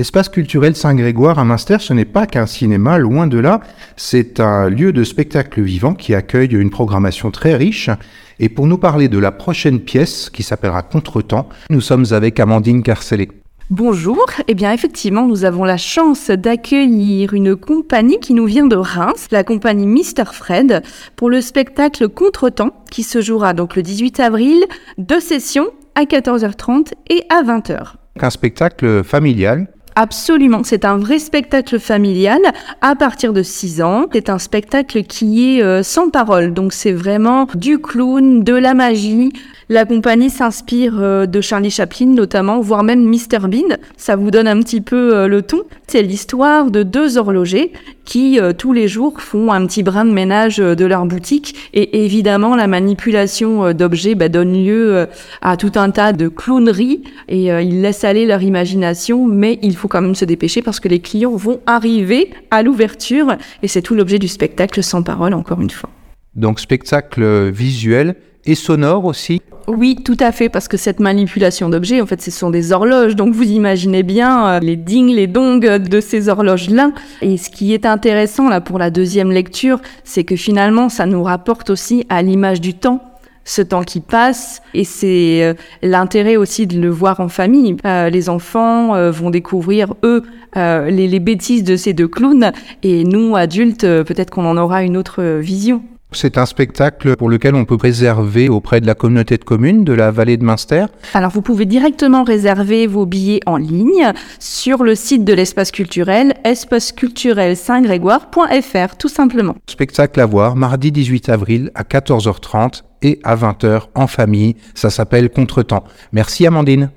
L'espace culturel Saint-Grégoire à Münster, ce n'est pas qu'un cinéma, loin de là. C'est un lieu de spectacle vivant qui accueille une programmation très riche. Et pour nous parler de la prochaine pièce qui s'appellera Contretemps, nous sommes avec Amandine Carcelet. Bonjour, eh bien effectivement nous avons la chance d'accueillir une compagnie qui nous vient de Reims, la compagnie Mr Fred, pour le spectacle Contretemps qui se jouera donc le 18 avril, deux sessions à 14h30 et à 20h. Un spectacle familial Absolument, c'est un vrai spectacle familial à partir de 6 ans. C'est un spectacle qui est euh, sans parole, donc c'est vraiment du clown, de la magie. La compagnie s'inspire euh, de Charlie Chaplin notamment, voire même Mr Bean. Ça vous donne un petit peu euh, le ton. C'est l'histoire de deux horlogers qui tous les jours font un petit brin de ménage de leur boutique et évidemment la manipulation d'objets bah, donne lieu à tout un tas de clowneries et ils laissent aller leur imagination, mais il faut quand même se dépêcher parce que les clients vont arriver à l'ouverture et c'est tout l'objet du spectacle sans parole, encore une fois. Donc spectacle visuel et sonore aussi oui, tout à fait, parce que cette manipulation d'objets, en fait, ce sont des horloges. Donc, vous imaginez bien euh, les dings, les dongs de ces horloges-là. Et ce qui est intéressant, là, pour la deuxième lecture, c'est que finalement, ça nous rapporte aussi à l'image du temps ce temps qui passe et c'est euh, l'intérêt aussi de le voir en famille. Euh, les enfants euh, vont découvrir eux les, bêtises de ces deux clowns et nous adultes peut-être qu'on en aura une autre vision. C'est un spectacle pour lequel on peut réserver auprès de la communauté de communes de la vallée de Münster. Alors vous pouvez directement réserver vos billets en ligne sur le site de l'espace culturel espaceculturel-saint-grégoire.fr tout simplement. Spectacle à voir mardi 18 avril à 14h30 et à 20h en famille. Ça s'appelle Contretemps. Merci Amandine.